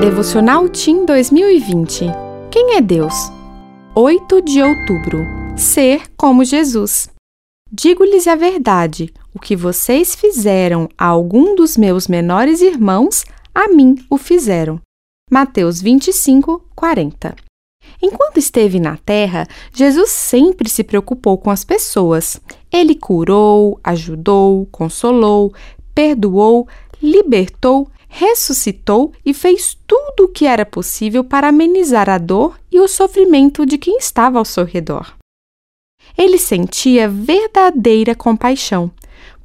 Devocional Team 2020. Quem é Deus? 8 de outubro. Ser como Jesus. Digo-lhes a verdade: o que vocês fizeram a algum dos meus menores irmãos, a mim o fizeram. Mateus 25, 40. Enquanto esteve na terra, Jesus sempre se preocupou com as pessoas. Ele curou, ajudou, consolou, perdoou, libertou, ressuscitou e fez tudo o que era possível para amenizar a dor e o sofrimento de quem estava ao seu redor. Ele sentia verdadeira compaixão.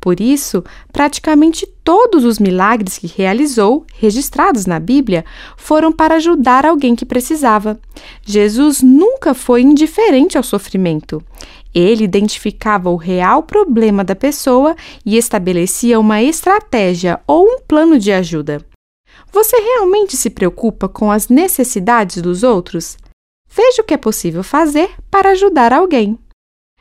Por isso, praticamente todos os milagres que realizou, registrados na Bíblia, foram para ajudar alguém que precisava. Jesus nunca foi indiferente ao sofrimento. Ele identificava o real problema da pessoa e estabelecia uma estratégia ou um plano de ajuda. Você realmente se preocupa com as necessidades dos outros? Veja o que é possível fazer para ajudar alguém.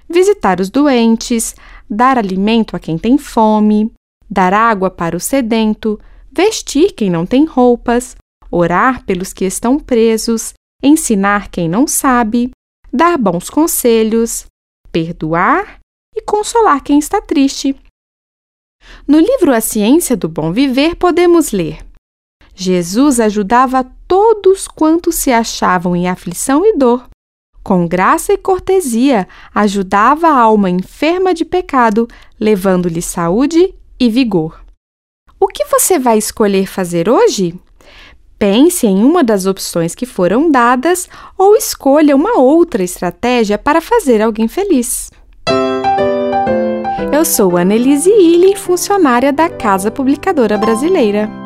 Visitar os doentes, dar alimento a quem tem fome, dar água para o sedento, vestir quem não tem roupas, orar pelos que estão presos, ensinar quem não sabe, dar bons conselhos, perdoar e consolar quem está triste. No livro A Ciência do Bom Viver, podemos ler: Jesus ajudava todos quantos se achavam em aflição e dor. Com graça e cortesia, ajudava a alma enferma de pecado, levando-lhe saúde e vigor. O que você vai escolher fazer hoje? Pense em uma das opções que foram dadas ou escolha uma outra estratégia para fazer alguém feliz. Eu sou Annelise Illy, funcionária da Casa Publicadora Brasileira.